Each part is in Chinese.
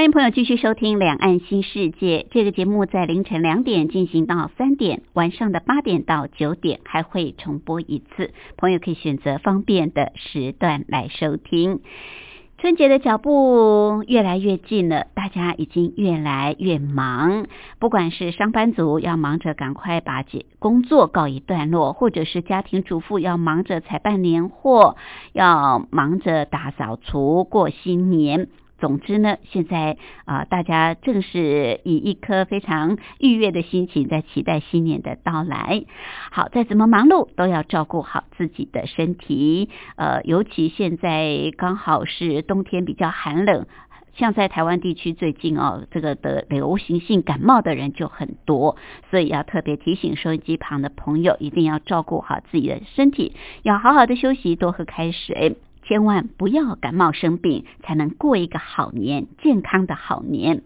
欢迎朋友继续收听《两岸新世界》这个节目，在凌晨两点进行到三点，晚上的八点到九点还会重播一次。朋友可以选择方便的时段来收听。春节的脚步越来越近了，大家已经越来越忙。不管是上班族要忙着赶快把工作告一段落，或者是家庭主妇要忙着采办年货，要忙着打扫除过新年。总之呢，现在啊，大家正是以一颗非常愉悦的心情在期待新年的到来。好，再怎么忙碌，都要照顾好自己的身体。呃，尤其现在刚好是冬天比较寒冷，像在台湾地区最近哦，这个的流行性感冒的人就很多，所以要特别提醒收音机旁的朋友，一定要照顾好自己的身体，要好好的休息，多喝开水。千万不要感冒生病，才能过一个好年，健康的好年。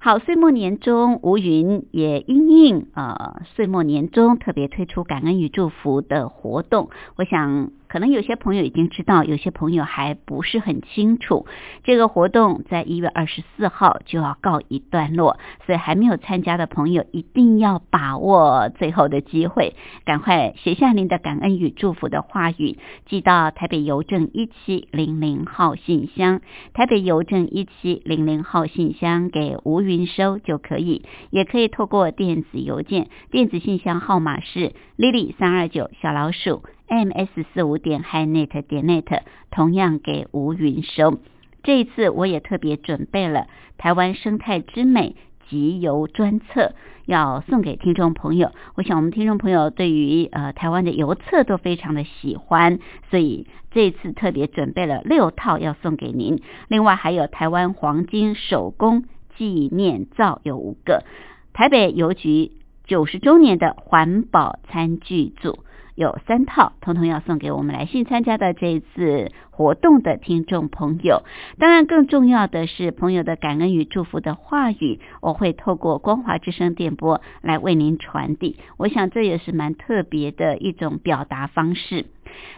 好，岁末年终，吴云也因应呃岁末年终特别推出感恩与祝福的活动，我想。可能有些朋友已经知道，有些朋友还不是很清楚。这个活动在一月二十四号就要告一段落，所以还没有参加的朋友一定要把握最后的机会，赶快写下您的感恩与祝福的话语，寄到台北邮政一七零零号信箱，台北邮政一七零零号信箱给吴云收就可以，也可以透过电子邮件，电子信箱号码是 lily 三二九小老鼠。M s 四五点 hi net 点 net，同样给吴云收。这一次我也特别准备了台湾生态之美集邮专册，要送给听众朋友。我想我们听众朋友对于呃台湾的邮册都非常的喜欢，所以这次特别准备了六套要送给您。另外还有台湾黄金手工纪念皂有五个，台北邮局九十周年的环保餐具组。有三套，通通要送给我们来信参加的这一次活动的听众朋友。当然，更重要的是朋友的感恩与祝福的话语，我会透过光华之声电波来为您传递。我想这也是蛮特别的一种表达方式。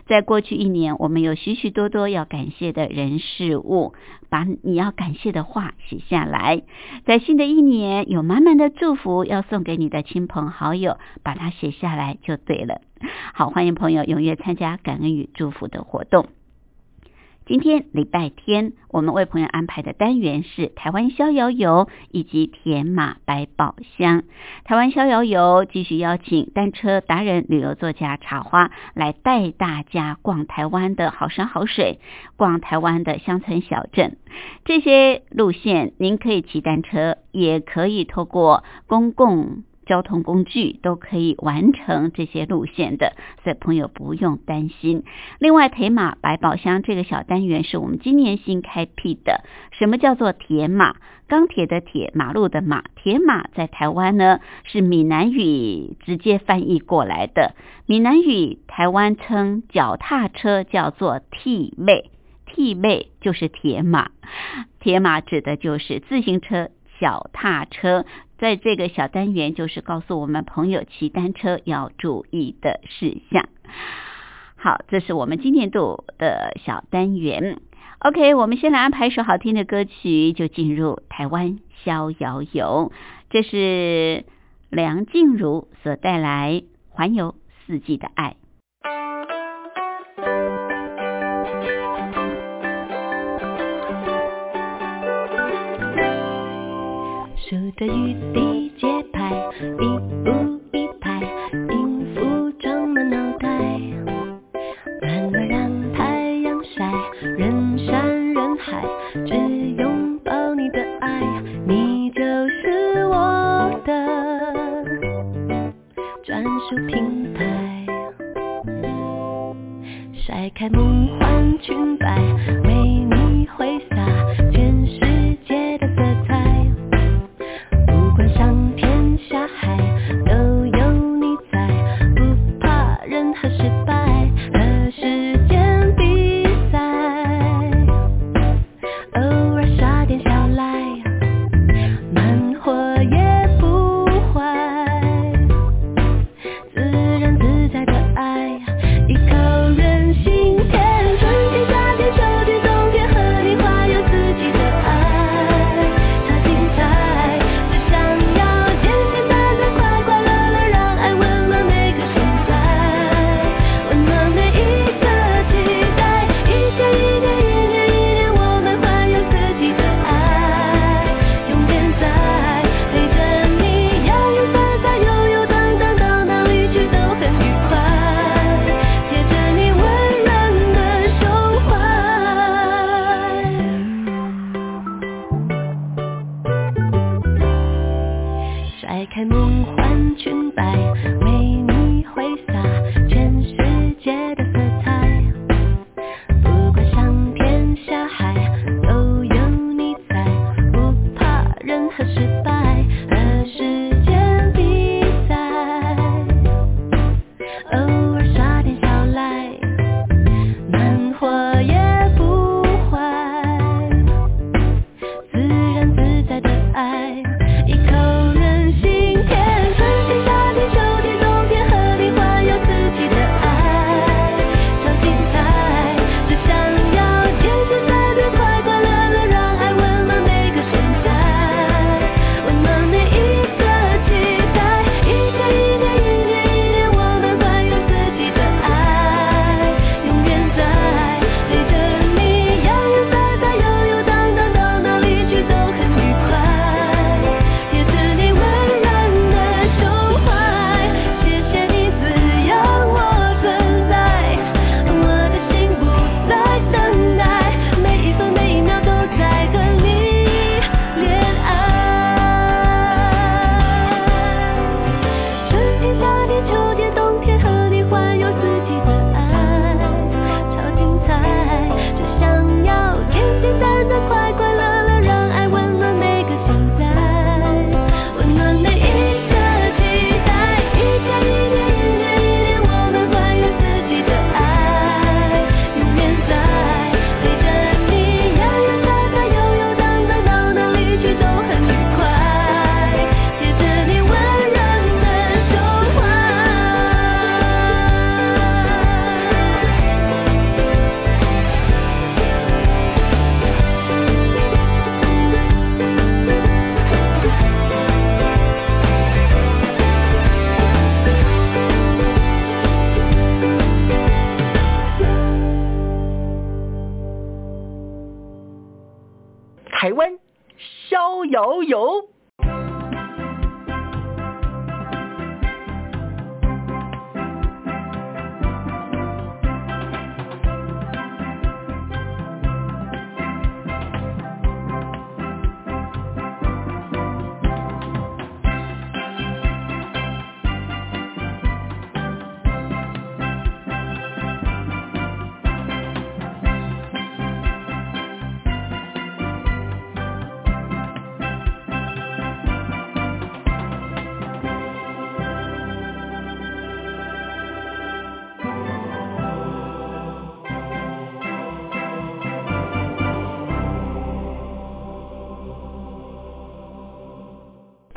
在过去一年，我们有许许多多要感谢的人事物，把你要感谢的话写下来。在新的一年，有满满的祝福要送给你的亲朋好友，把它写下来就对了。好，欢迎朋友踊跃参加感恩与祝福的活动。今天礼拜天，我们为朋友安排的单元是台湾逍遥游以及田马百宝箱。台湾逍遥游继续邀请单车达人、旅游作家茶花来带大家逛台湾的好山好水，逛台湾的乡村小镇。这些路线您可以骑单车，也可以透过公共。交通工具都可以完成这些路线的，所以朋友不用担心。另外，铁马百宝箱这个小单元是我们今年新开辟的。什么叫做铁马？钢铁的铁，马路的马。铁马在台湾呢是闽南语直接翻译过来的。闽南语台湾称脚踏车叫做替妹，替妹就是铁马。铁马指的就是自行车、脚踏车。在这个小单元，就是告诉我们朋友骑单车要注意的事项。好，这是我们今年度的小单元。OK，我们先来安排一首好听的歌曲，就进入台湾逍遥游。这是梁静茹所带来《环游四季的爱》。数的雨滴节拍一步一拍音符装满脑袋暖暖让太阳晒人山人海只拥抱你的爱你就是我的专属品牌甩开梦幻裙摆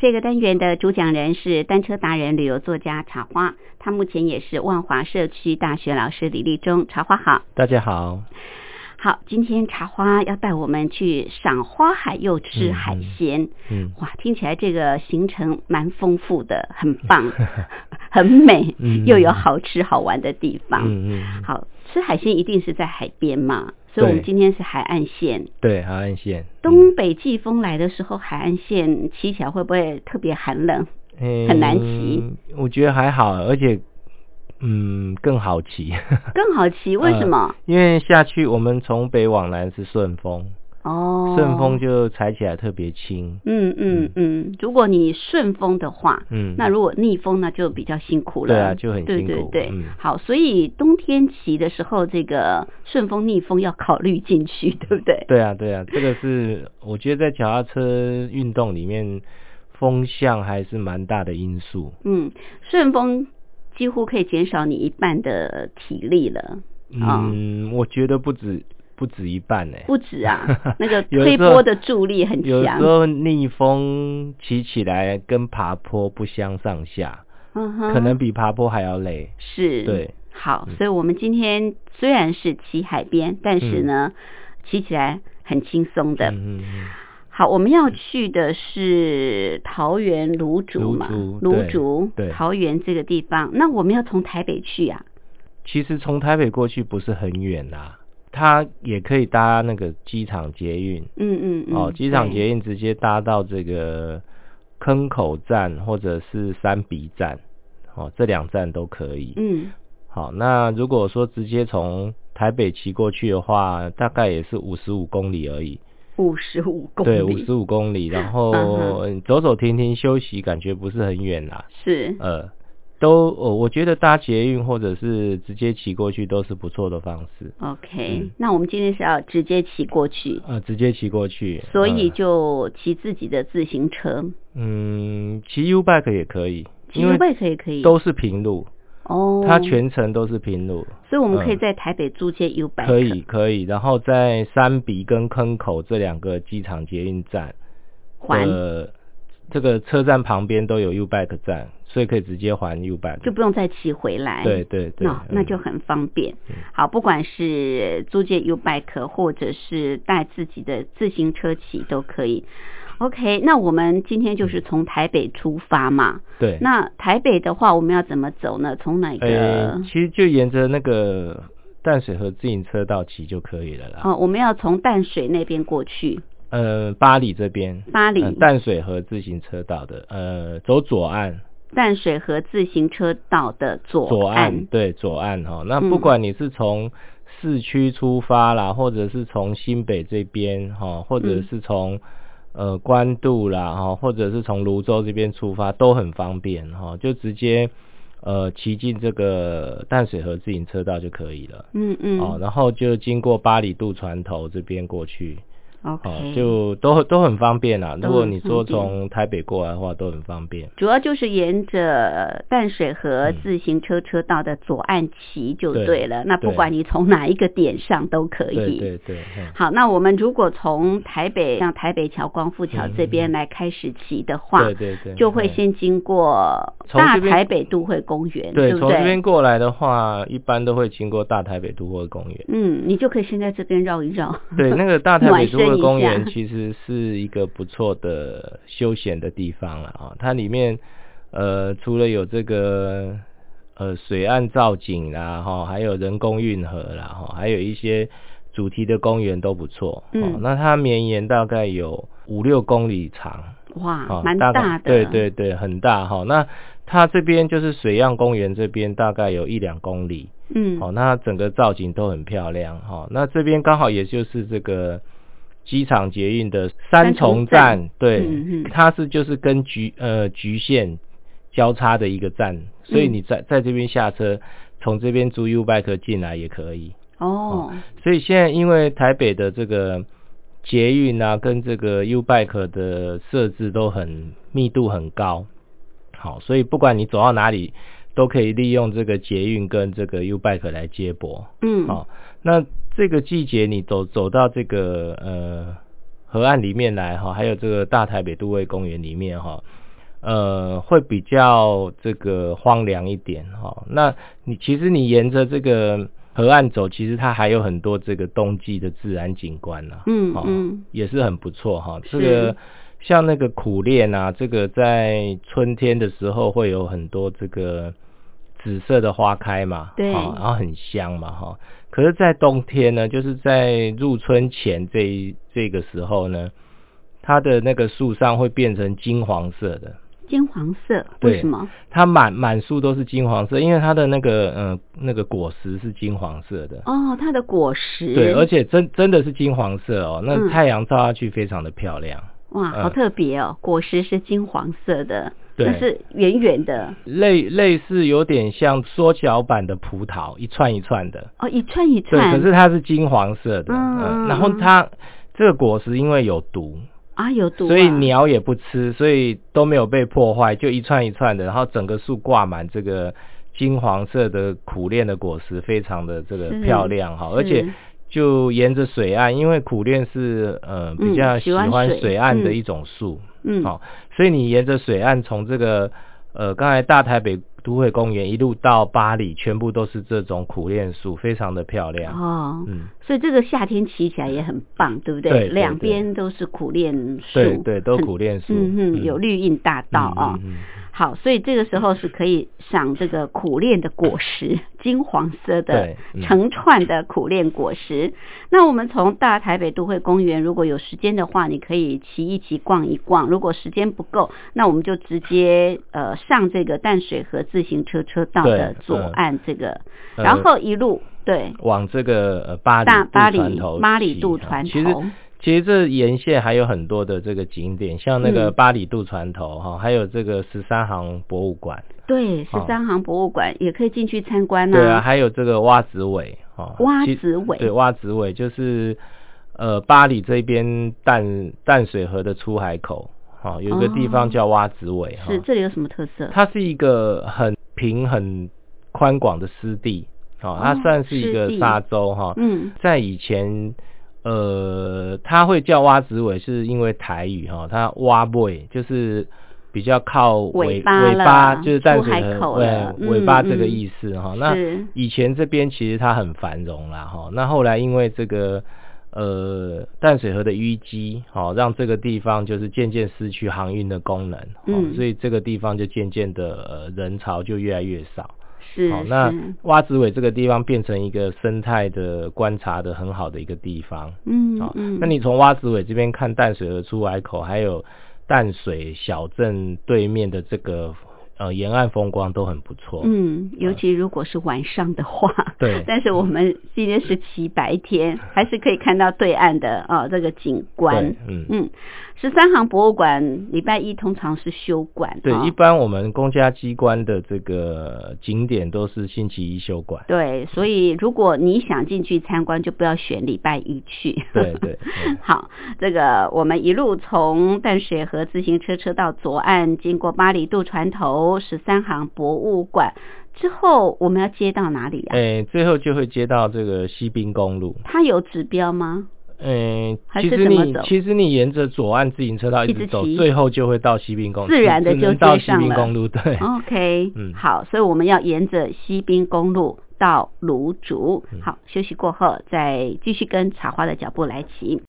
这个单元的主讲人是单车达人旅游作家茶花他目前也是万华社区大学老师李立中。茶花好。大家好。好今天茶花要带我们去赏花海又吃海鲜。嗯哇听起来这个行程蛮丰富的很棒 很美又有好吃好玩的地方。嗯嗯。好吃海鲜一定是在海边嘛？所以我们今天是海岸线。对海岸线。东北季风来的时候海岸线骑起来会不会特别寒冷？很难骑。我觉得还好而且嗯更好骑。更好骑？为什么？因为下去我们从北往南是顺风。哦，顺风就踩起来特别轻。嗯嗯嗯，如果你顺风的话，嗯，那如果逆风呢，就比较辛苦了。对啊就很辛苦对对，嗯好，所以冬天骑的时候，这个顺风逆风要考虑进去，对不对？对啊对啊，这个是我觉得在脚踏车运动里面，风向还是蛮大的因素。嗯，顺风几乎可以减少你一半的体力了。啊嗯，我觉得不止不止一半呢、不止啊，那个推波的助力很强有时。候逆风骑起来跟爬坡不相上下，嗯哼，可能比爬坡还要累。是对。好，嗯所以我们今天虽然是骑海边，但是呢，骑起来很轻松的。嗯嗯嗯，好，我们要去的是桃园芦竹嘛，芦竹桃园这个地方。那我们要从台北去啊？其实从台北过去不是很远啦，它也可以搭那个机场捷运。嗯嗯嗯。哦，机场捷运直接搭到这个坑口站或者是三鼻站，哦，这两站都可以。嗯好，那如果说直接从台北骑过去的话，大概也是五十五公里而已。五十五公对，五，十五公里，然嗯后走走停停休息，感觉不是很远啦。是呃，都我我觉得搭捷运或者是直接骑过去都是不错的方式。OK、嗯那我们今天是要直接骑过去，呃，直接骑过去。所以呃就骑自己的自行车，嗯，骑 U bike 也可以，骑 U bike 也可以。都是平路，哦，它全程都是平路。所以我们可以嗯在台北租借 U bike，可以可以，然后在三鼻跟坑口这两个机场捷运站还的这个车站旁边都有 U bike 站，所以可以直接还 U bike。就不用再骑回来。对对对，那那嗯就很方便嗯。好，不管是租借 U bike 或者是带自己的自行车骑都可以。OK，那我们今天就是从台北出发嘛。对。那台北的话，我们要怎么走呢？从哪个？呃，其实就沿着那个淡水河自行车道骑就可以了啦。哦，我们要从淡水那边过去。呃，巴黎这边，巴黎呃淡水河自行车道的，呃，走左岸，淡水河自行车道的左左岸岸。对左岸哈。那嗯不管你是从市区出发啦，或者是从新北这边哈，或者嗯是从、呃关渡啦哈，或者是从泸州这边出发，都很方便哈，就直接呃骑进这个淡水河自行车道就可以了。嗯嗯。哦，然后就经过八里渡船头这边过去，OK，、哦，就都都很方便啦。都很如果你说从台北过来的话，都很方便。主要就是沿着淡水河嗯自行车车道的左岸骑就对对了。那不管你从哪一个点上都可以。对对对，嗯好，那我们如果从台北像台北桥、光复桥嗯这边来开始骑的话，对对对，就会嗯先经过大台北都会公园，对，不从这边？过来的话，一般都会经过大台北都会公园。嗯，你就可以先在这边绕一绕。对，那个大台北都会公园其实是一个不错的休闲的地方了啊。它里面呃除了有这个呃水岸造景啦，哈，还有人工运河啦，哈，还有一些主题的公园都不错。哦嗯那它绵延大概有五六公里长。哇，哦，蛮大的。对对对，很大哈。那它这边就是水漾公园这边大概有一两公里，嗯，哦，那整个造景都很漂亮哈。那这边刚好也就是这个机场捷运的三重站，三重站对，它是就是跟局呃局限交叉的一个站，所以嗯。你在在这边下车，从这边租 U bike 进来也可以。哦，所以现在因为台北的这个捷运啊，跟这个 U bike 的设置都很密度很高，好，所以不管你走到哪里，都可以利用这个捷运跟这个 U bike 来接驳。嗯，好，那这个季节你走走到这个呃河岸里面来哈，还有这个大台北都会公园里面哈，呃，会比较这个荒凉一点哈。那你其实你沿着这个河岸走，其实它还有很多这个冬季的自然景观呐、哦嗯嗯也是很不错哈。这个像那个苦练啊，这个在春天的时候会有很多这个紫色的花开嘛，对哦然后很香嘛哈。可是，在冬天呢，就是在入春前这一这个时候呢，它的那个树上会变成金黄色的，金黄色，为什么？它满满树都是金黄色，因为它的那个呃那个果实是金黄色的。哦，它的果实，对，而且真真的是金黄色哦，嗯那太阳照下去非常的漂亮。哇，嗯好特别哦，果实是金黄色的，对。那是圆圆的，类类似有点像缩小版的葡萄，一串一串的。哦，一串一对，串，可是它是金黄色的，嗯嗯，然后它这个果实因为有毒，啊有毒啊，所以鸟也不吃，所以都没有被破坏，就一串一串的，然后整个树挂满这个金黄色的苦楝的果实，非常的这个漂亮哈，而且就沿着水岸，因为苦楝是呃比较喜欢水岸的嗯一种树，嗯。好、所以你沿着水岸从这个呃刚才大台北都会公园一路到巴黎，全部都是这种苦楝树，非常的漂亮。哦，嗯，所以这个夏天骑起来也很棒，对不对？对对两边都是苦楝树，对对，都苦楝树。嗯嗯，有绿荫大道啊、嗯好，所以这个时候是可以赏这个苦楝的果实，金黄色的成串的苦楝果实。那我们从大台北都会公园，如果有时间的话，你可以骑一骑、逛一逛。如果时间不够，那我们就直接呃上这个淡水河自行车车道的左嗯岸这个，呃然后一路对往这个呃巴黎渡大巴黎船头巴黎骑啊渡船其实头其实这沿线还有很多的这个景点，像那个嗯。巴黎渡船头哈、还有这个十三行博物馆，对十三行博物馆也可以进去参观对啊，还有这个蛙子尾哈，蛙子尾。对蛙子尾就是呃巴黎这边淡淡水河的出海口哈、有一个地方叫蛙子尾哈、是这里有什么特色？它是一个很平很宽广的湿地，哦，它哦算是一个沙洲哈。嗯。在以前，呃，他会叫蛙子尾，是因为台语哈，它蛙尾就是比较靠尾尾巴就是淡水口了尾尾巴这个意思哈。那以前这边其实它很繁荣啦哈，那后来因为这个。呃，淡水河的淤积，好、让这个地方就是渐渐失去航运的功能，哦嗯所以这个地方就渐渐的呃人潮就越来越少。是好、那是蛙子尾这个地方变成一个生态的观察的很好的一个地方。好、嗯好，那你从蛙子尾这边看淡水的出海口，还有淡水小镇对面的这个呃沿岸风光都很不错。嗯，尤其如果是晚上的话，对 但是我们今天是骑白天，还是可以看到对岸的啊、这个景观对。嗯嗯，十三行博物馆礼拜一通常是休馆，对，啊一般我们公家机关的这个景点都是星期一休馆。对，所以如果你想进去参观，就不要选礼拜一去。对对嗯 好，这个我们一路从淡水河自行车车道左岸，经过巴黎渡船头、十三行博物馆之后，我们要接到哪里啊？诶、最后就会接到这个西滨公路。它有指标吗？嗯，其实你其实你沿着左岸自行车道一一直直走，骑最后就会到西滨公路，自然的就到西滨公路，对，OK，嗯好，所以我们要沿着西滨公路到芦竹。嗯好，休息过后再继续跟茶花的脚步来骑。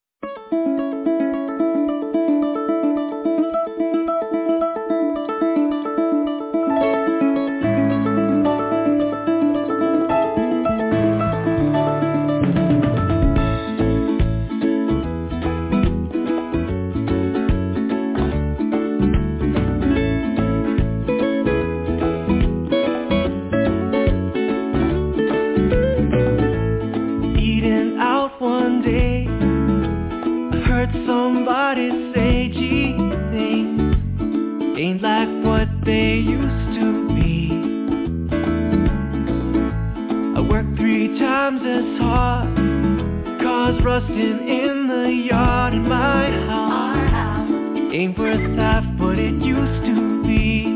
They used to be. I work three times as hard, cause rusting in the yard in my house. Ain't worth half what it used to be.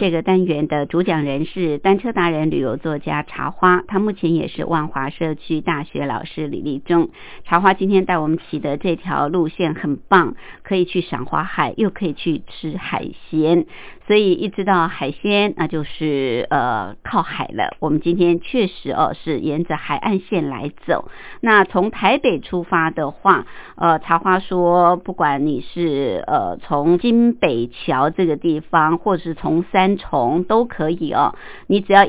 这个单元的主讲人是单车达人、旅游作家茶花，他目前也是万华社区大学老师李立忠。茶花今天带我们骑的这条路线很棒，可以去赏花海，又可以去吃海鲜。所以一知道海鲜，那就是呃靠海了。我们今天确实哦是沿着海岸线来走。那从台北出发的话，呃，茶花说，不管你是呃从金北桥这个地方，或是从三重都可以哦。你只要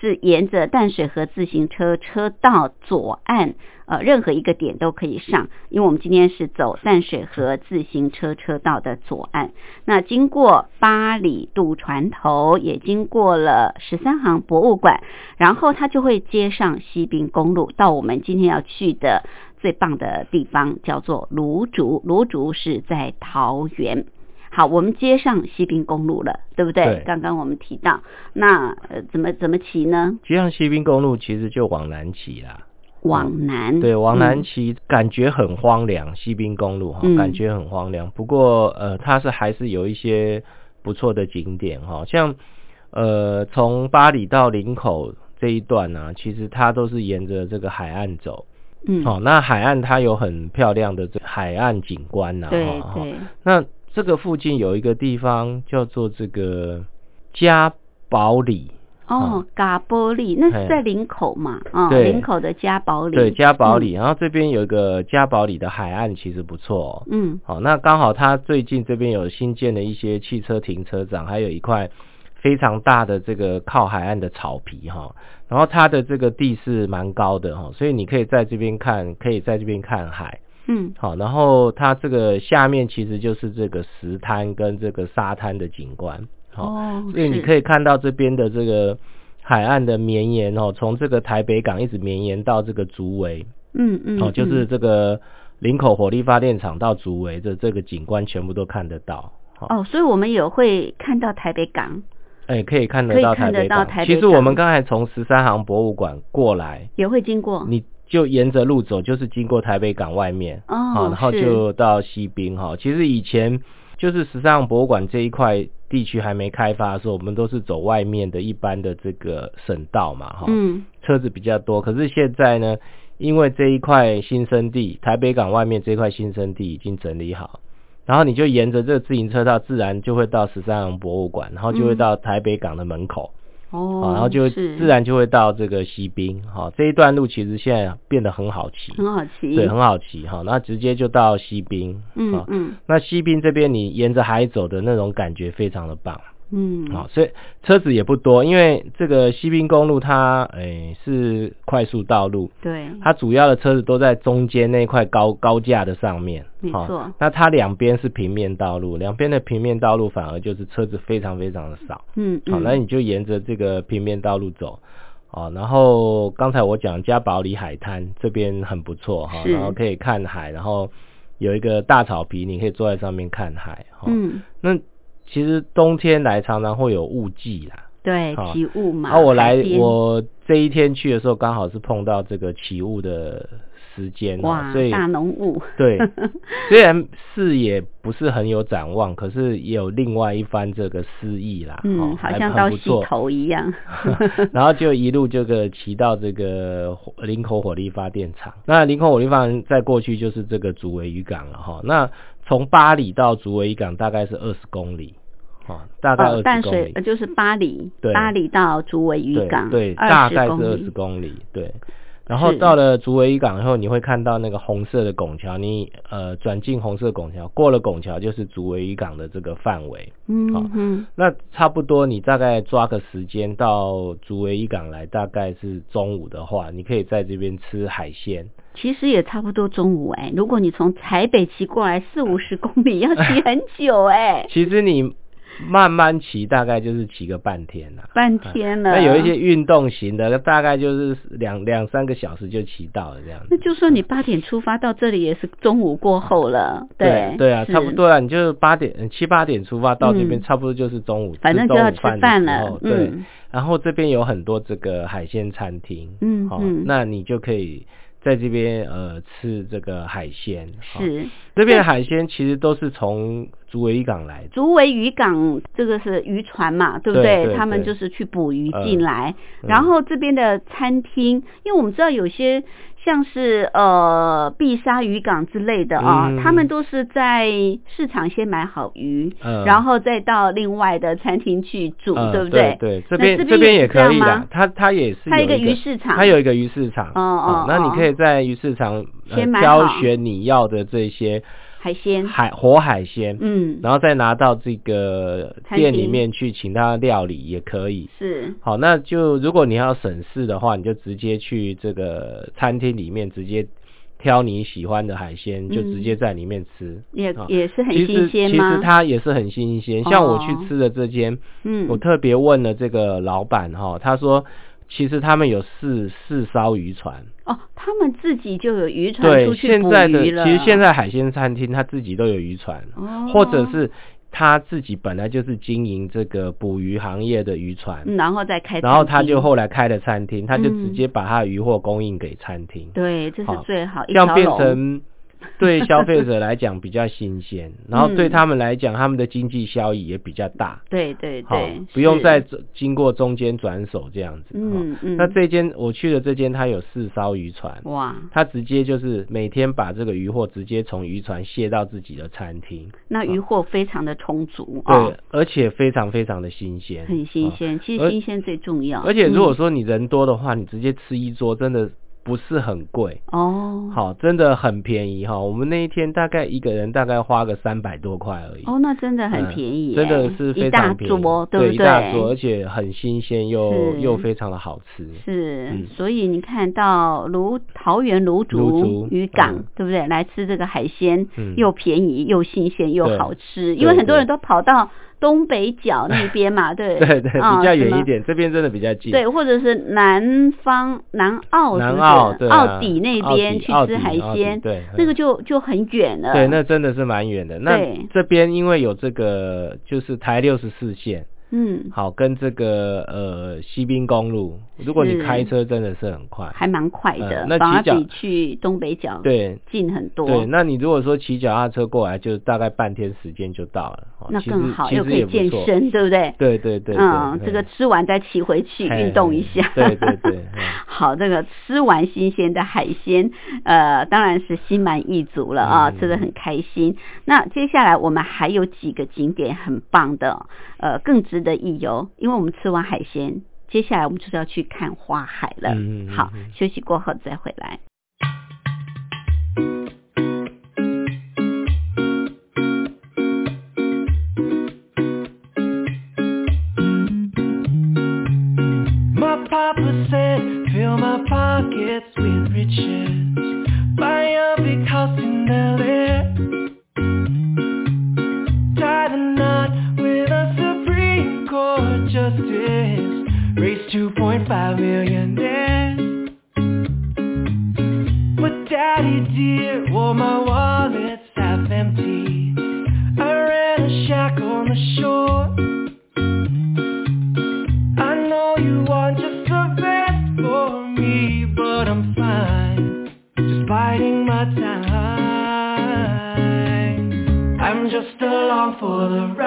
是沿着淡水河自行车车道左岸，呃，任何一个点都可以上，因为我们今天是走淡水河自行车车道的左岸。那经过八里渡船头，也经过了十三行博物馆，然后它就会接上西滨公路，到我们今天要去的最棒的地方，叫做芦竹。芦竹是在桃园。好，我们接上西滨公路了，对不对？对刚刚我们提到，那呃怎么怎么骑呢？接上西滨公路其实就往南骑啦。往南，对，往南嗯骑感觉很荒凉，西滨公路哈，嗯感觉很荒凉。不过呃，它是还是有一些不错的景点哈，像呃从巴黎到林口这一段呢、其实它都是沿着这个海岸走。嗯，哦，那海岸它有很漂亮的这海岸景观呐、对对，那这个附近有一个地方叫做这个嘉宝里，哦，嘎玻璃那是在林口嘛？啊，对林口的嘉宝里。对，嘉宝里，然后这边有一个嘉宝里的海岸，其实不错哦。嗯。好，那刚好它最近这边有新建的一些汽车停车场，还有一块非常大的这个靠海岸的草皮哈，然后它的这个地势蛮高的哈，所以你可以在这边看，可以在这边看海。嗯好，然后它这个下面其实就是这个石滩跟这个沙滩的景观。好，哦，所以你可以看到这边的这个海岸的绵延哦，从这个台北港一直绵延到这个竹围。嗯嗯哦，就是嗯这个林口火力发电厂到竹围的这个景观全部都看得到。哦，所以我们也会看到台北港，哎、可以看可以得到看得到台北港。其实我们港刚才从十三行博物馆过来，也会经过。你就沿着路走，就是经过台北港外面，哦然后就到西滨哈。其实以前就是十三行博物馆这一块地区还没开发的时候，我们都是走外面的一般的这个省道嘛哈。嗯车子比较多。可是现在呢，因为这一块新生地，台北港外面这一块新生地已经整理好，然后你就沿着这个自行车道，自然就会到十三行博物馆，然后就会嗯到台北港的门口，哦，然后就自然就会到这个西滨，哈，这一段路其实现在变得很好骑，很好骑。对，很好骑，哈，那直接就到西滨，嗯嗯那西滨这边你沿着海走的那种感觉非常的棒。嗯。好，所以车子也不多，因为这个西滨公路它诶、是快速道路，对，它主要的车子都在中间那块高高架的上面，好没错。那它两边是平面道路，两边的平面道路反而就是车子非常非常的少。嗯好，嗯。那你就沿着这个平面道路走。哦，然后刚才我讲嘉宝里海滩这边很不错哈，是。然后可以看海，然后有一个大草皮，你可以坐在上面看海。哈，嗯。那其实冬天来常常会有雾季啦。对起雾嘛。啊，我来我这一天去的时候，刚好是碰到这个起雾的时间哦，哇所以大浓雾。对，虽然视野不是很有展望，可是也有另外一番这个诗意啦，嗯，哦好像到溪头一样。然后就一路这个骑到这个林口火力发电厂。那林口火力发电再过去就是这个竹围渔港了哈。那从巴黎到竹围渔港大概是二十公里，哦，大概二哦，十公里。就是巴黎，对巴黎到竹围渔港，对，大概是二十公里，对。然后到了竹围渔港以后，你会看到那个红色的拱桥，你呃转进红色拱桥，过了拱桥就是竹围渔港的这个范围。好嗯嗯，那差不多你大概抓个时间到竹围渔港来，大概是中午的话，你可以在这边吃海鲜。其实也差不多中午哎。如果你从台北骑过来四五十公里，要骑很久哎，其实你慢慢骑，大概就是骑个半天啦、半天了。那有一些运动型的，大概就是两两三个小时就骑到了这样子。那就算你八点出发到这里，也是中午过后了。对对啊，差不多啊，你就是八点七八点出发到这边，嗯差不多就是中午，反正就要吃吃中午饭了。对，嗯然后这边有很多这个海鲜餐厅，好、嗯好那你就可以在这边呃吃这个海鲜。好。是这边的海鲜其实都是从竹围渔港来的。竹围渔港，这个是渔船嘛，对不对？对他们就是去捕鱼呃进来，嗯。然后这边的餐厅，因为我们知道有些像是呃碧沙渔港之类的啊，嗯。他们都是在市场先买好鱼，嗯。然后再到另外的餐厅去煮，嗯对不对？对？这边这边也可以的吗，它它也是它有一个鱼市场。它有一个鱼市场。哦哦那你哦。可以在鱼市场、呃、先买挑选你要的这些海鲜，海活海鲜，嗯，然后再拿到这个店里面去请他料理也可以。是。好，那就如果你要省事的话，你就直接去这个餐厅里面直接挑你喜欢的海鲜，就直接在里面吃。也好也是很新鲜吗？其实它也是很新鲜，像我去哦。吃的这间，嗯，我特别问了这个老板哈，他说其实他们有四四艘渔船，哦，他们自己就有渔船对，出去捕现在的。其实现在海鲜餐厅他自己都有渔船，哦。或者是他自己本来就是经营这个捕鱼行业的渔船，嗯然后再开，然后他就后来开了餐厅，他就嗯。直接把他的渔货供应给餐厅，对，这是最好，一这样变成 对消费者来讲比较新鲜，然后对嗯他们来讲，他们的经济效益也比较大。对对对，，不用再经过中间转手这样子。嗯嗯，那这间我去的这间，它有四艘渔船，哇，它直接就是每天把这个渔货直接从渔船卸到自己的餐厅，那渔货非常的充足对，哦，而且非常非常的新鲜，很新哦鲜。其实新鲜最重要。而且如果嗯说你人多的话，你直接吃一桌真的不是很贵，哦，好，真的很便宜。哈。我们那一天大概一个人大概花个三百多块而已。哦，那真的很嗯便宜耶，真的是非常便宜，桌，对不一大桌，而且很新鲜又又非常的好吃。是，嗯。所以你看到芦桃园芦芦竹竹渔港，嗯。对不对？来吃这个海鲜，嗯。又便宜又新鲜又好吃，因为对对很多人都跑到东北角那边嘛，对对？对，比较远一点，这边真的比较近。对，或者是南方南澳是南不是澳对啊澳底那边去吃海鲜，对那个嗯就就很远了。对，那真的是蛮远的。那这边因为有这个就是台六十四线，嗯，好跟这个呃西滨公路，如果你开车真的是很快。还蛮快的，嗯那骑脚反而比去东北角对近很多。对，那你如果说骑脚踏车过来，就大概半天时间就到了。哦那更好，又可以健。身，对不对？对对对对，嗯，这个吃完再骑回去运动一下。对对对嗯 好，这个吃完新鲜的海鲜，呃，当然是心满意足了啊，嗯吃的很开心。那接下来我们还有几个景点很棒的，呃，更值得一游，因为我们吃完海鲜，接下来我们就是要去看花海了。嗯嗯嗯好嗯，休息过后再回来。For the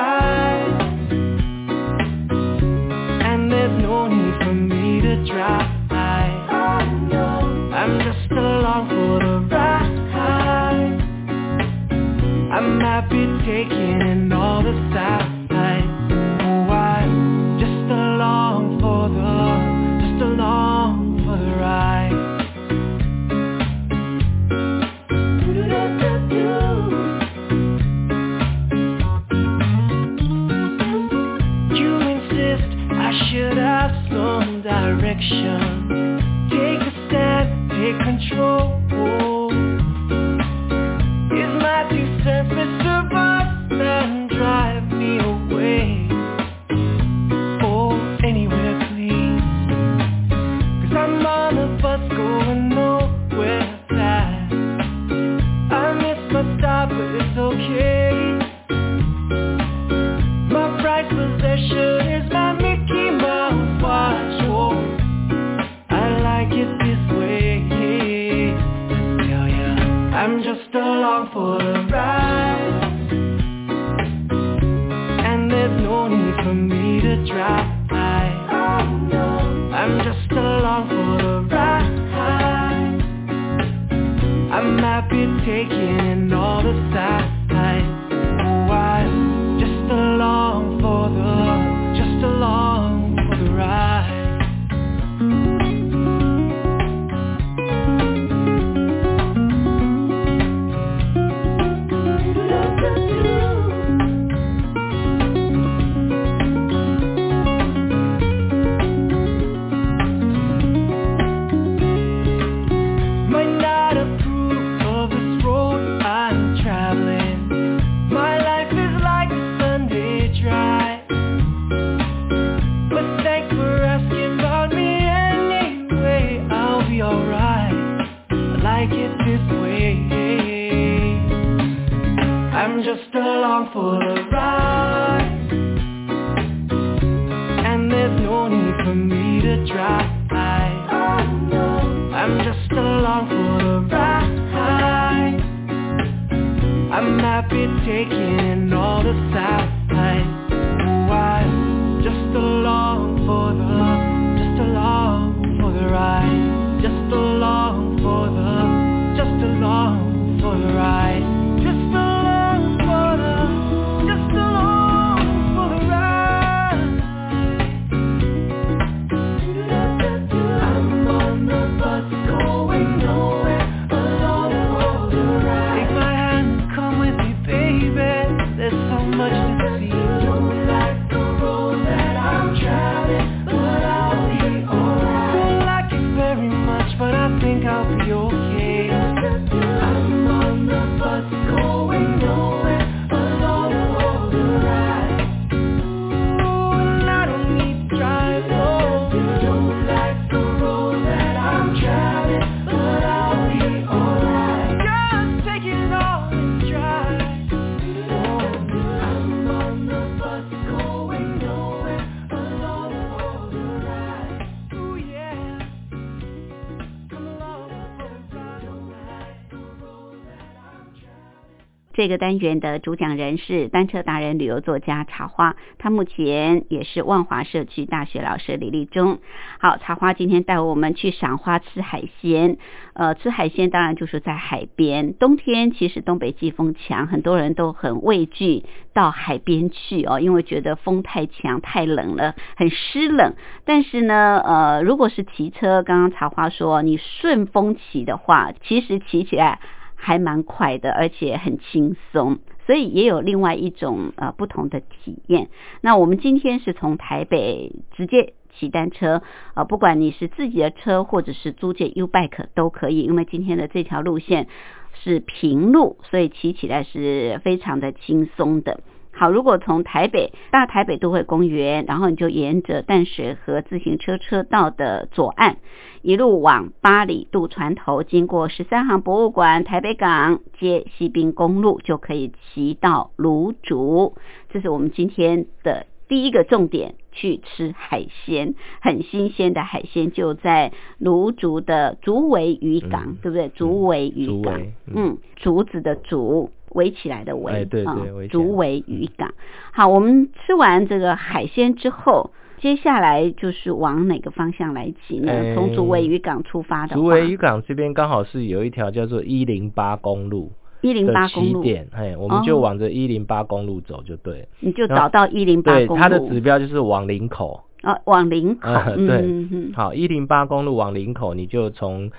个单元的主讲人是单车达人、旅游作家茶花，他目前也是万华社区大学老师李立忠。好，茶花今天带我们去赏花、吃海鲜。呃，吃海鲜当然就是在海边。冬天其实东北季风强，很多人都很畏惧到海边去哦，因为觉得风太强、太冷了，很湿冷。但是呢，呃，如果是骑车，刚刚茶花说你顺风骑的话，其实骑起来。还蛮快的，而且很轻松，所以也有另外一种呃不同的体验。那我们今天是从台北直接骑单车，呃，不管你是自己的车或者是租借 U bike 都可以，因为今天的这条路线是平路，所以骑起来是非常的轻松的。好，如果从台北大台北都会公园，然后你就沿着淡水河自行车车道的左岸，一路往八里渡船头，经过十三行博物馆、台北港接西滨公路，就可以骑到芦竹。这是我们今天的第一个重点，去吃海鲜，很新鲜的海鲜就在芦竹的竹围渔港，嗯对不对？竹围渔港嗯，竹子的竹。围起来的围，哎对对啊围起来竹围渔港。好，我们吃完这个海鲜之后，接下来就是往哪个方向来骑呢？哎从竹围渔港出发的话，竹围渔港这边刚好是有一条叫做一零八公路一零的八公路，起点，嘿，我们就哦往着一零八公路走就对了。你就找到一零八对，公路，它的指标就是往林口。啊，往林口，对好，一零八公路往林口，你就从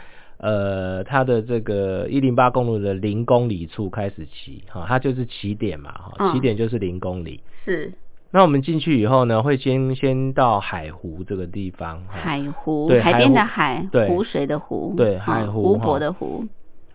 呃它的这个一零八公路的零公里处开始骑，哈，它就是起点嘛，哈，嗯。起点就是零公里。是。那我们进去以后呢，会先先到海湖这个地方，哈。海湖，对海边的海，对。湖水的湖，对啊海湖湖泊的湖，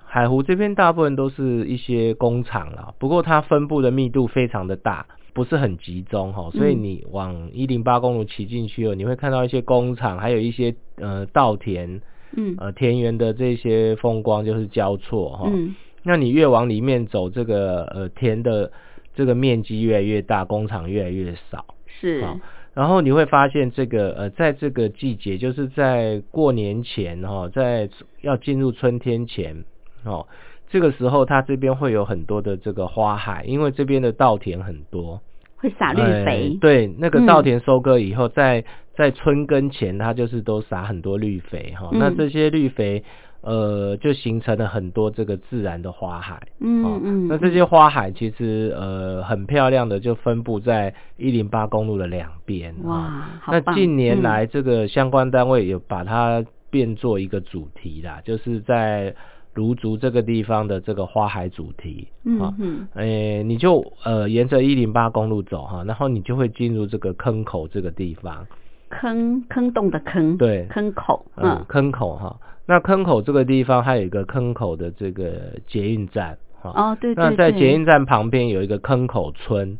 海湖这边大部分都是一些工厂啦，不过它分布的密度非常的大，不是很集中哈，所以嗯你往一零八公路骑进去哦，你会看到一些工厂，还有一些呃稻田，嗯呃田园的这些风光就是交错哈。嗯那你越往里面走，这个呃田的这个面积越来越大，工厂越来越少。是好然后你会发现，这个呃，在这个季节，就是在过年前哈、哦，在要进入春天前哦，这个时候它这边会有很多的这个花海，因为这边的稻田很多，会撒绿哎肥，对，那个嗯。稻田收割以后，在在春耕前，它就是都撒很多绿肥哈、嗯。那这些绿肥。呃，就形成了很多这个自然的花海，哦嗯嗯，那这些花海其实呃很漂亮的，就分布在一零八公路的两边。哇哦那近年嗯。来，这个相关单位有把它变做一个主题啦，就是在芦竹这个地方的这个花海主题。啊嗯嗯诶，你就呃沿着一零八公路走哈，然后你就会进入这个坑口这个地方。坑坑洞的坑，对坑口，嗯，嗯坑口哈。那坑口这个地方还有一个坑口的这个捷运站哈。哦对对那在捷运站旁边有一个坑口村。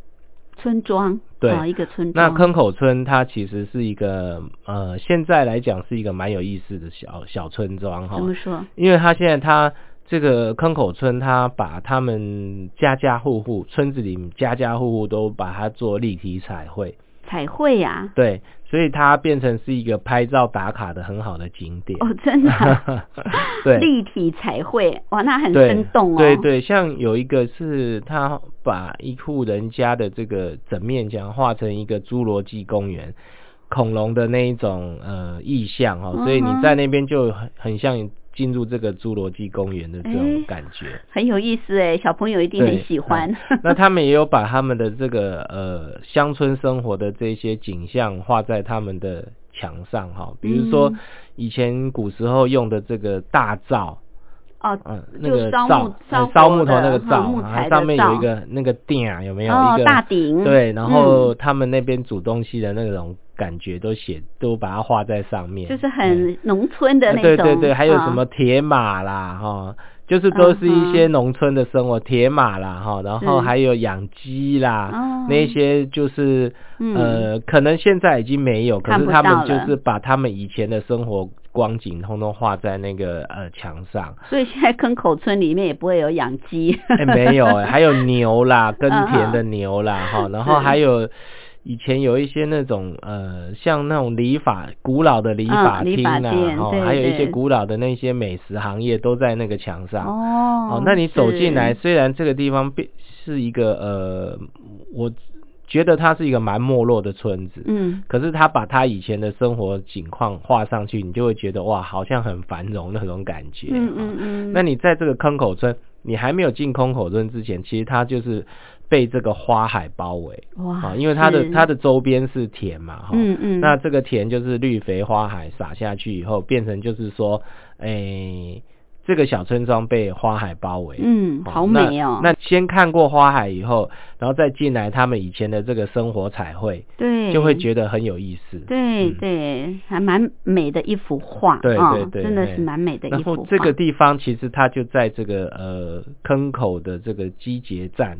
村庄，对啊一个村庄，那坑口村它其实是一个呃，现在来讲是一个蛮有意思的小小村庄哈怎。么说？因为它现在它这个坑口村，它把他们家家户户村子里家家户户都把它做立体彩绘。彩绘呀、对，所以它变成是一个拍照打卡的很好的景点。哦，真的啊、对立体彩绘，哇，那很生动哦。对对，像有一个是他把一户人家的这个整面墙画成一个侏罗纪公园，恐龙的那一种呃意象哦，所以你在那边就很很像进入这个侏罗纪公园的这哎种感觉。很有意思哎，小朋友一定很喜欢。嗯 那他们也有把他们的这个呃乡村生活的这些景象画在他们的墙上哈，比如说嗯以前古时候用的这个大灶。哦，嗯，那个灶烧木，头那个灶，嗯木然材的后上面有一个那个鼎啊，有没有？哦一个大鼎对，然后嗯他们那边煮东西的那种感觉都写，都把它画在上面，就是很农村的那种。对对对，还有什啊么铁马啦，哈、就是都是一些农村的生活，铁马啦，哈，然后是还有养鸡啦，哦。那些就是、嗯。呃，可能现在已经没有，可是他们就是把他们以前的生活光景通通画在那个呃墙上。所以现在坑口村里面也不会有养鸡。哎、没有哎、还有牛啦，耕嗯田的牛啦，哈、然后是还有以前有一些那种呃，像那种理发古老的理发厅啊，发店哈、对还有一些古老的那些美食行业都在那个墙上。哦那你走进来，虽然这个地方变是一个呃，我觉得它是一个蛮没落的村子，嗯，可是他把他以前的生活景况画上去，你就会觉得哇，好像很繁荣那种感觉。嗯哈嗯嗯，那你在这个坑口村，你还没有进坑口村之前，其实它就是被这个花海包围哇啊，因为它的它的周边是田嘛，哈，嗯嗯那这个田就是绿肥花海撒下去以后，变成就是说，诶、这个小村庄被花海包围，嗯，好美哦。那那先看过花海以后，然后再进来他们以前的这个生活彩绘，对，就会觉得很有意思。对嗯对，还蛮美的一幅画，对啊对对，真的是蛮美的一然幅画。后这个地方其实它就在这个呃坑口的这个集结站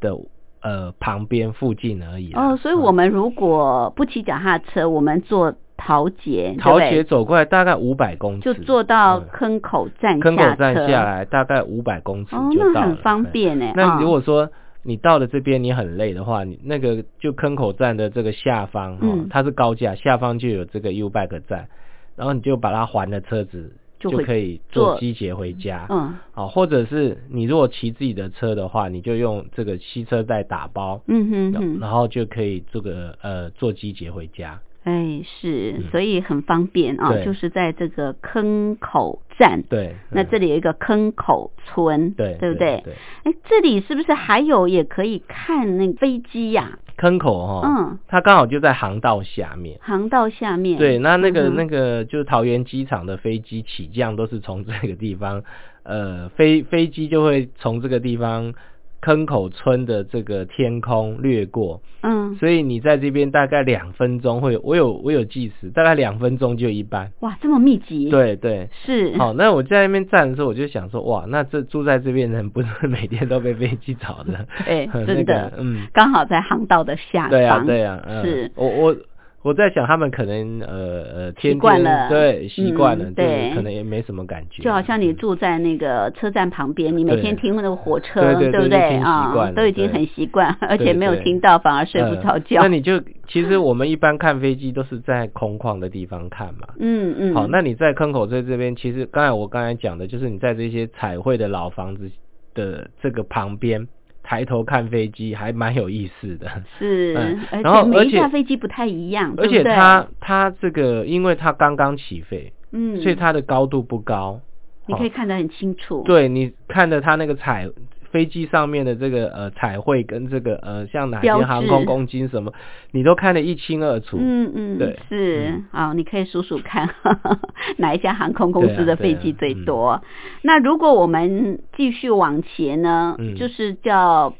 的呃旁边附近而已。哦，所以嗯。我们如果不骑脚踏车，我们坐桃捷，桃捷走过来大概五百公尺，就坐到嗯。坑口站坑口站下来大概五百公尺哦，就到了。那很方便呢。那啊如果说你到了这边你很累的话，你那个就坑口站的这个下方哈、嗯。它是高架，下方就有这个 U Bike 站，然后你就把它还了车子，就就可以坐坐机捷回家。嗯好，或者是你如果骑自己的车的话，你就用这个吸车袋打包，然嗯哼哼，然后就可以这个呃坐机捷回家。哎是，嗯所以很方便啊，对就是在这个坑口站。对，嗯那这里有一个坑口村，对对不对？对，哎，这里是不是还有也可以看那个飞机呀、坑口哈、嗯，它刚好就在航道下面。航道下面。对，那那个、嗯那个就是桃园机场的飞机起降都是从这个地方，呃，飞飞机就会从这个地方坑口村的这个天空掠过，嗯，所以你在这边大概两分钟会有，我有我有计时，大概两分钟就一班。哇，这么密集。，对对，是。好，那我在那边站的时候，我就想说，哇，那这住在这边的人不是每天都被飞机吵的？对 那真的个嗯，刚好在航道的下方。对啊，对啊，嗯、是我我我在想，他们可能呃呃天天惯了。对，习惯了，嗯对对。可能也没什么感觉，就好像你嗯住在那个车站旁边，你每天听那个火车，对不对啊都已经很习惯，而且没有听到反而睡不着呃觉。那你就其实我们一般看飞机都是在空旷的地方看嘛。嗯嗯，好，那你在坑口在这边，其实刚才我刚才讲的就是你在这些彩绘的老房子的这个旁边抬头看飞机，还蛮有意思的。是，嗯而然后而且且每一架飞机不太一样，而且它它这个，因为它刚刚起飞，嗯，所以它的高度不高。你可以看得很清楚。，对你看着它那个彩飞机上面的这个呃彩绘跟这个呃像哪些航空公斤什么，你都看得一清二楚。嗯嗯，对。是。嗯。好，你可以数数看 哪一家航空公司对啊的飞机最多。那如果我们继续往前呢，嗯。就是叫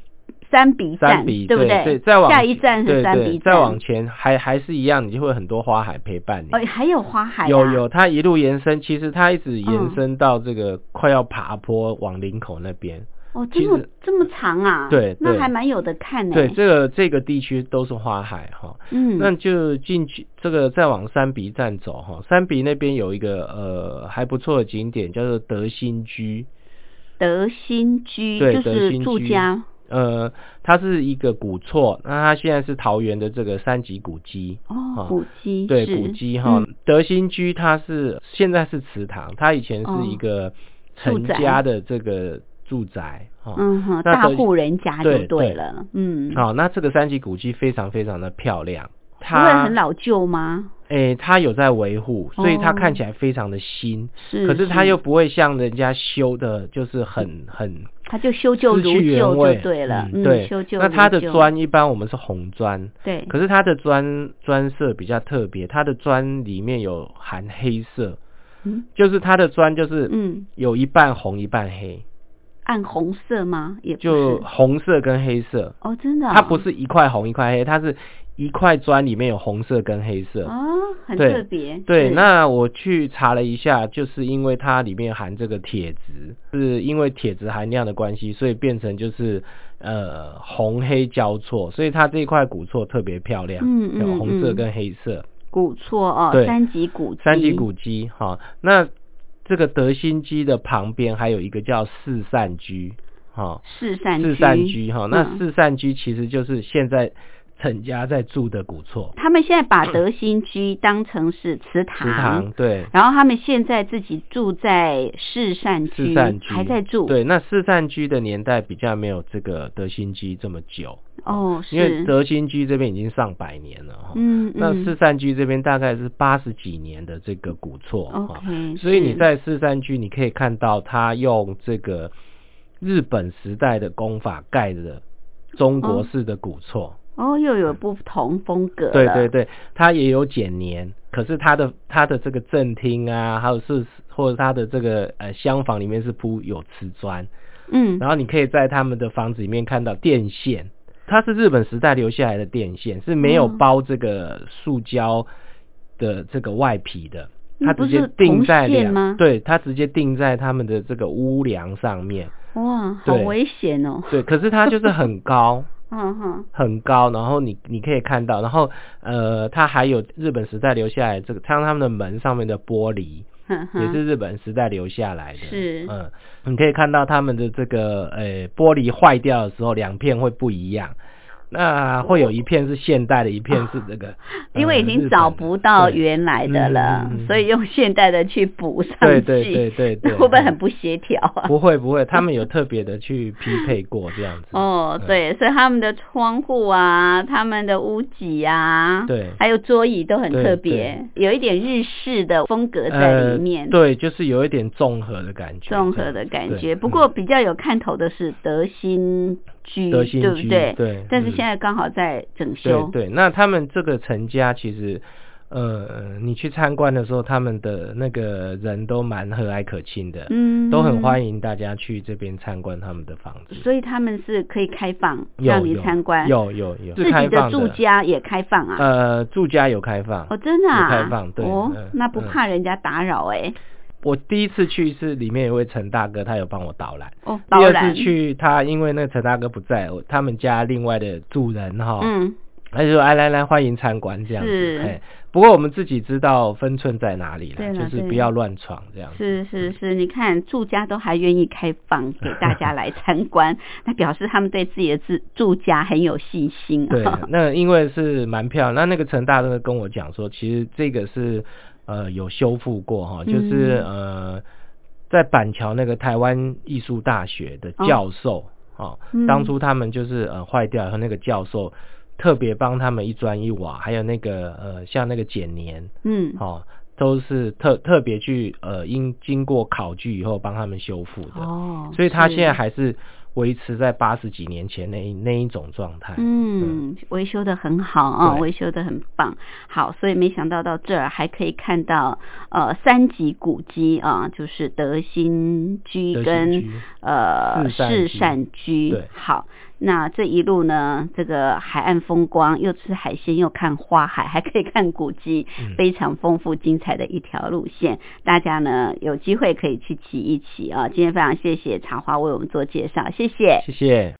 三比站，三比对不对？再往下一站是对对三比站，再往前还还是一样，你就会很多花海陪伴你。哦，还有花海、啊，有有，它一路延伸，其实它一直嗯。延伸到这个快要爬坡往林口那边。哦，这么这么长啊？对对。那还蛮有的看呢。对，这个这个地区都是花海哈。嗯，那就进去这个再往三鼻站走哈，三鼻那边有一个呃还不错的景点叫做德兴居，德兴居对就是德兴居。住家。呃，它是一个古厝，那它现在是桃园的这个三级古迹。哦啊，古迹对，古迹哈。嗯，德兴居它是现在是祠堂，它以前是一个陈家的这个住宅哈。嗯哼，大户人家就对对了，嗯，好，那这个三级古迹非常非常的漂亮，不会它很老旧吗？诶，它有在维护，所以它哦。看起来非常的新，是，可是它又不会像人家修的，就是很很它就修旧如旧就对了，嗯，对修旧。那它的砖一般我们是红砖，对，可是它的砖砖色比较特别，它的砖里面有含黑色，嗯。就是它的砖就是嗯，有一半红一半黑，暗红色吗？也就是。红色跟黑色，哦，真的哦、它不是一块红一块黑，它是一块砖里面有红色跟黑色。哦，很特别，对，那我去查了一下，就是因为它里面含这个铁质，是因为铁质含量的关系，所以变成就是呃红黑交错，所以它这一块古厝特别漂亮，嗯嗯有红色嗯。跟黑色。古厝哦，三级古，三级古迹哈，那这个德兴居的旁边还有一个叫四善居哈，四善四善居哈，那嗯。四善居其实就是现在陈家在住的古厝，他们现在把德兴居当成是祠堂，祠堂对。然后他们现在自己住在四善居，四善居还在住，对，那四善居的年代比较没有这个德兴居这么久，哦，因为，德兴居这边已经上百年了哈。嗯那嗯四善居这边大概是八十几年的这个古厝哈。OK，所以你在四善居，你可以看到他用这个日本时代的工法盖的中国式的古厝。哦又有不同风格了，对对。对，它也有剪年，可是它的它的这个正厅啊，还有是或者它的这个呃厢房里面是铺有瓷砖，嗯，然后你可以在他们的房子里面看到电线，它是日本时代留下来的电线，是没有嗯包这个塑胶的这个外皮的。它直接钉在梁，对，它直接定在他们的这个屋梁上面，哇，好危险哦，对，可是它就是很高，嗯哼，很高，然后你你可以看到，然后呃，它还有日本时代留下来这个，像他们的门上面的玻璃，也是日本时代留下来的，是。嗯，你可以看到他们的这个呃玻璃坏掉的时候，两片会不一样。那会有一片是现代的，一片是这个，因为已经找不到原来的了，所以用现代的去补上去，对对 会不会很不协调啊？不会不会，他们有特别的去匹配过这样子。哦，嗯对，所以他们的窗户啊，他们的屋脊啊，对还有桌椅都很特别，有一点日式的风格在里面，呃，对，就是有一点综合的感觉，综合的感觉。不过比较有看头的是德兴居，德兴居对不对？对嗯但是现在刚好在整对修，对，那他们这个陈家其实，呃，你去参观的时候，他们的那个人都蛮和蔼可亲的，嗯，都很欢迎大家去这边参观他们的房子。所以他们是可以开放让你参观，有有有自己的住家也开放啊。呃，住家有开放。哦，真的啊，有开放对哦嗯，那不嗯怕人家打扰哎、我第一次去是里面有位陈大哥，他有帮我导览。哦，第二次，去，他因为那个陈大哥不在，我他们家另外的主人哈，嗯，他就说：“哎，来来，欢迎参观这样子。”哎，不过我们自己知道分寸在哪里了，就是不要乱闯这样子。是是是，你看住家都还愿意开放给大家来参观，那表示他们对自己的住住家很有信心对啊。，那因为是蛮漂亮。那那个陈大哥跟我讲说，其实这个是呃有修复过哈，就是、呃在板桥那个台湾艺术大学的教授哦嗯。当初他们就是呃坏掉以后，那个教授特别帮他们一砖一瓦，还有那个呃像那个剪年嗯，哦。都是特特别去呃，因经过考据以后帮他们修复的，哦，所以他是。现在还是维持在八十几年前那一那一种状态。嗯，维修的很好啊，对维修的很棒。好，所以没想到到这儿还可以看到呃三级古迹啊，就是德兴居跟居呃四善居。好，那这一路呢，这个海岸风光，又吃海鲜，又看花海，还可以看古迹，嗯非常丰富精彩的一条路线。大家呢有机会可以去骑一骑啊。今天非常谢谢茶花为我们做介绍，谢谢。谢谢。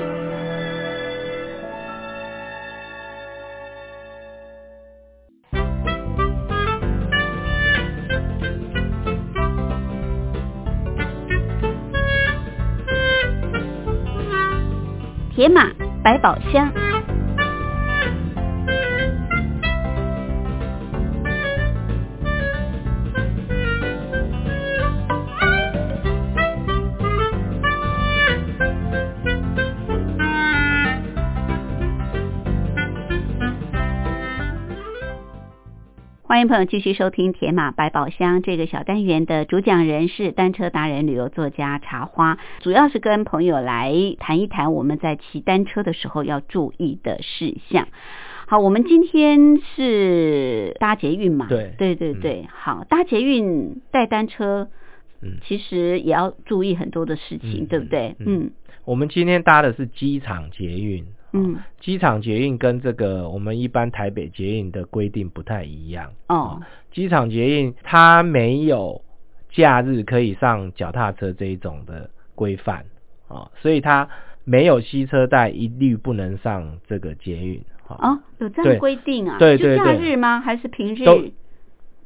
铁马百宝箱。欢迎朋友继续收听《铁马百宝箱》这个小单元的主讲人是单车达人、旅游作家茶花，主要是跟朋友来谈一谈我们在骑单车的时候要注意的事项。好，我们今天是搭捷运嘛？对。对对对，好，搭捷运带单车，嗯。其实也要注意很多的事情，嗯对不对？嗯。嗯。我们今天搭的是机场捷运，嗯，机场捷运跟这个我们一般台北捷运的规定不太一样。哦，机场捷运它没有假日可以上脚踏车这一种的规范啊、所以它没有吸车带一律不能上这个捷运。啊哦，有这样对规定啊？对对就假日吗？还是平日？都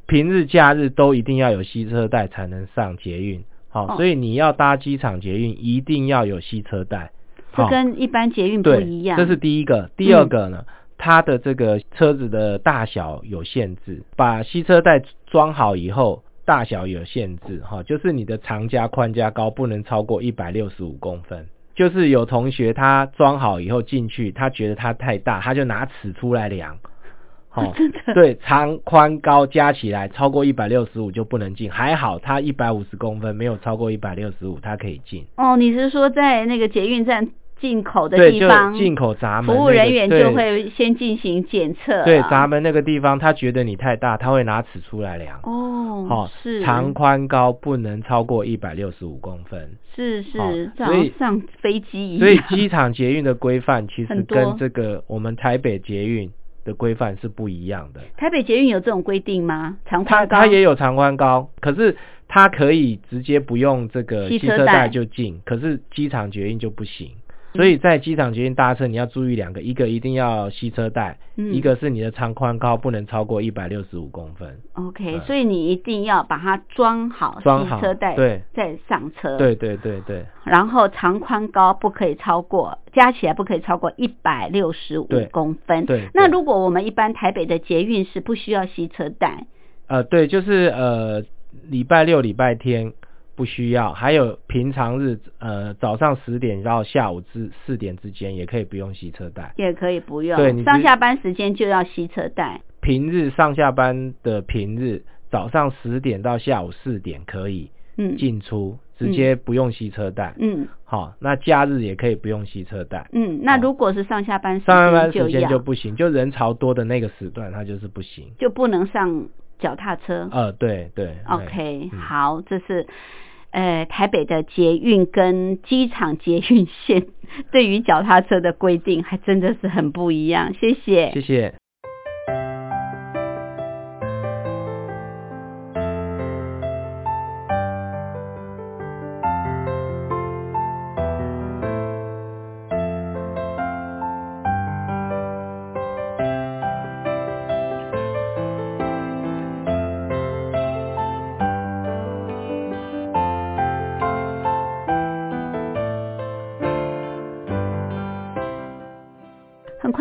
平日、假日都一定要有吸车带才能上捷运。好、哦所以你要搭机场捷运，一定要有吸车带。好这跟一般捷运不，一样。这是第一个。第二个呢，它的这个车子的大小有限制，把吸车带装好以后，大小有限制，哈，就是你的长加宽加高不能超过一百六十五公分。就是有同学他装好以后进去，他觉得它太大，他就拿尺出来量。好、对，长宽高加起来超过一百六十五就不能进，还好它一百五十公分，没有超过一百六十五，它可以进。哦，你是说在那个捷运站进口的地方，进口闸门、服务人员就会先进行检测、啊。对闸门那个地方，他觉得你太大，他会拿尺出来量。哦，好、是长宽高不能超过一百六十五公分。是是，所以像上飞机一样。所以机场捷运的规范其实跟这个我们台北捷运的规范是不一样的。台北捷运有这种规定吗？长它宽高它也有长宽高，可是它可以直接不用这个汽车带就进，可是机场捷运就不行。所以在机场捷运搭车，你要注意两个，一个一定要吸车带，嗯。一个是你的长宽高不能超过一百六十五公分。OK，嗯所以你一定要把它装好，装好汽车带对。再上车。对对对对。然后长宽高不可以超过，加起来不可以超过一百六十五公分。对对。那如果我们一般台北的捷运是不需要吸车带，呃对，就是呃礼拜六礼拜天不需要，还有平常日呃早上十点到下午至四点之间也可以不用吸车带。也可以不用。对你上下班时间就要吸车带。平日上下班的平日，早上十点到下午四点可以嗯进出，直接不用吸车带。嗯好，那假日也可以不用吸车带。嗯，那如果是上下班时上下班时间就不行，就人潮多的那个时段，它就是不行。就不能上脚踏车。呃，对对。OK，、嗯好，这是呃台北的捷运跟机场捷运线 对于脚踏车的规定，还真的是很不一样。谢谢。谢谢。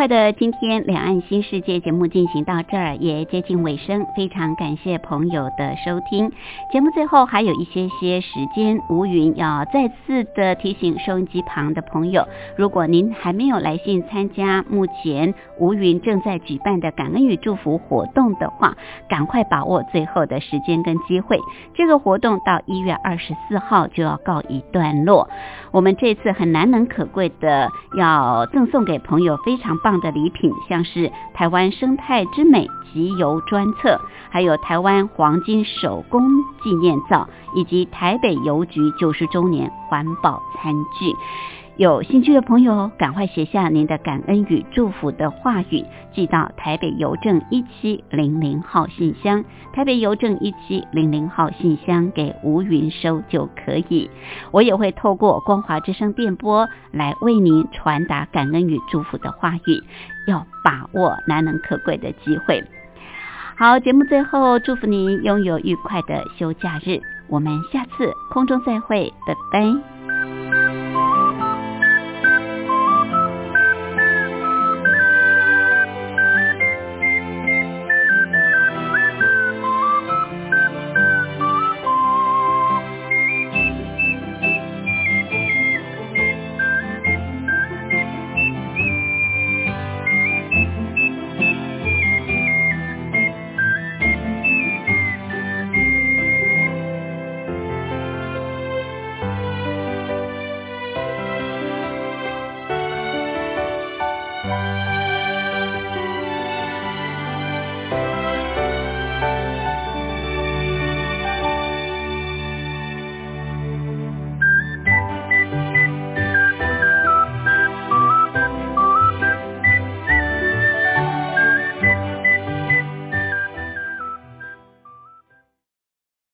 的，今天两岸新世界节目进行到这儿，也接近尾声。非常感谢朋友的收听。节目最后还有一些些时间，吴云要再次的提醒收音机旁的朋友，如果您还没有来信参加目前吴云正在举办的感恩与祝福活动的话，赶快把握最后的时间跟机会。这个活动到一月二十四号就要告一段落。我们这次很难能可贵的要赠送给朋友非常棒的礼品，像是台湾生态之美集邮专册，还有台湾黄金手工纪念皂，以及台北邮局九十周年环保餐具。有兴趣的朋友，赶快写下您的感恩与祝福的话语，寄到台北邮政一七零零号信箱。台北邮政一七零零号信箱给吴云收就可以。我也会透过光华之声电波来为您传达感恩与祝福的话语，要把握难能可贵的机会。好，节目最后祝福您拥有愉快的休假日，我们下次空中再会，拜拜。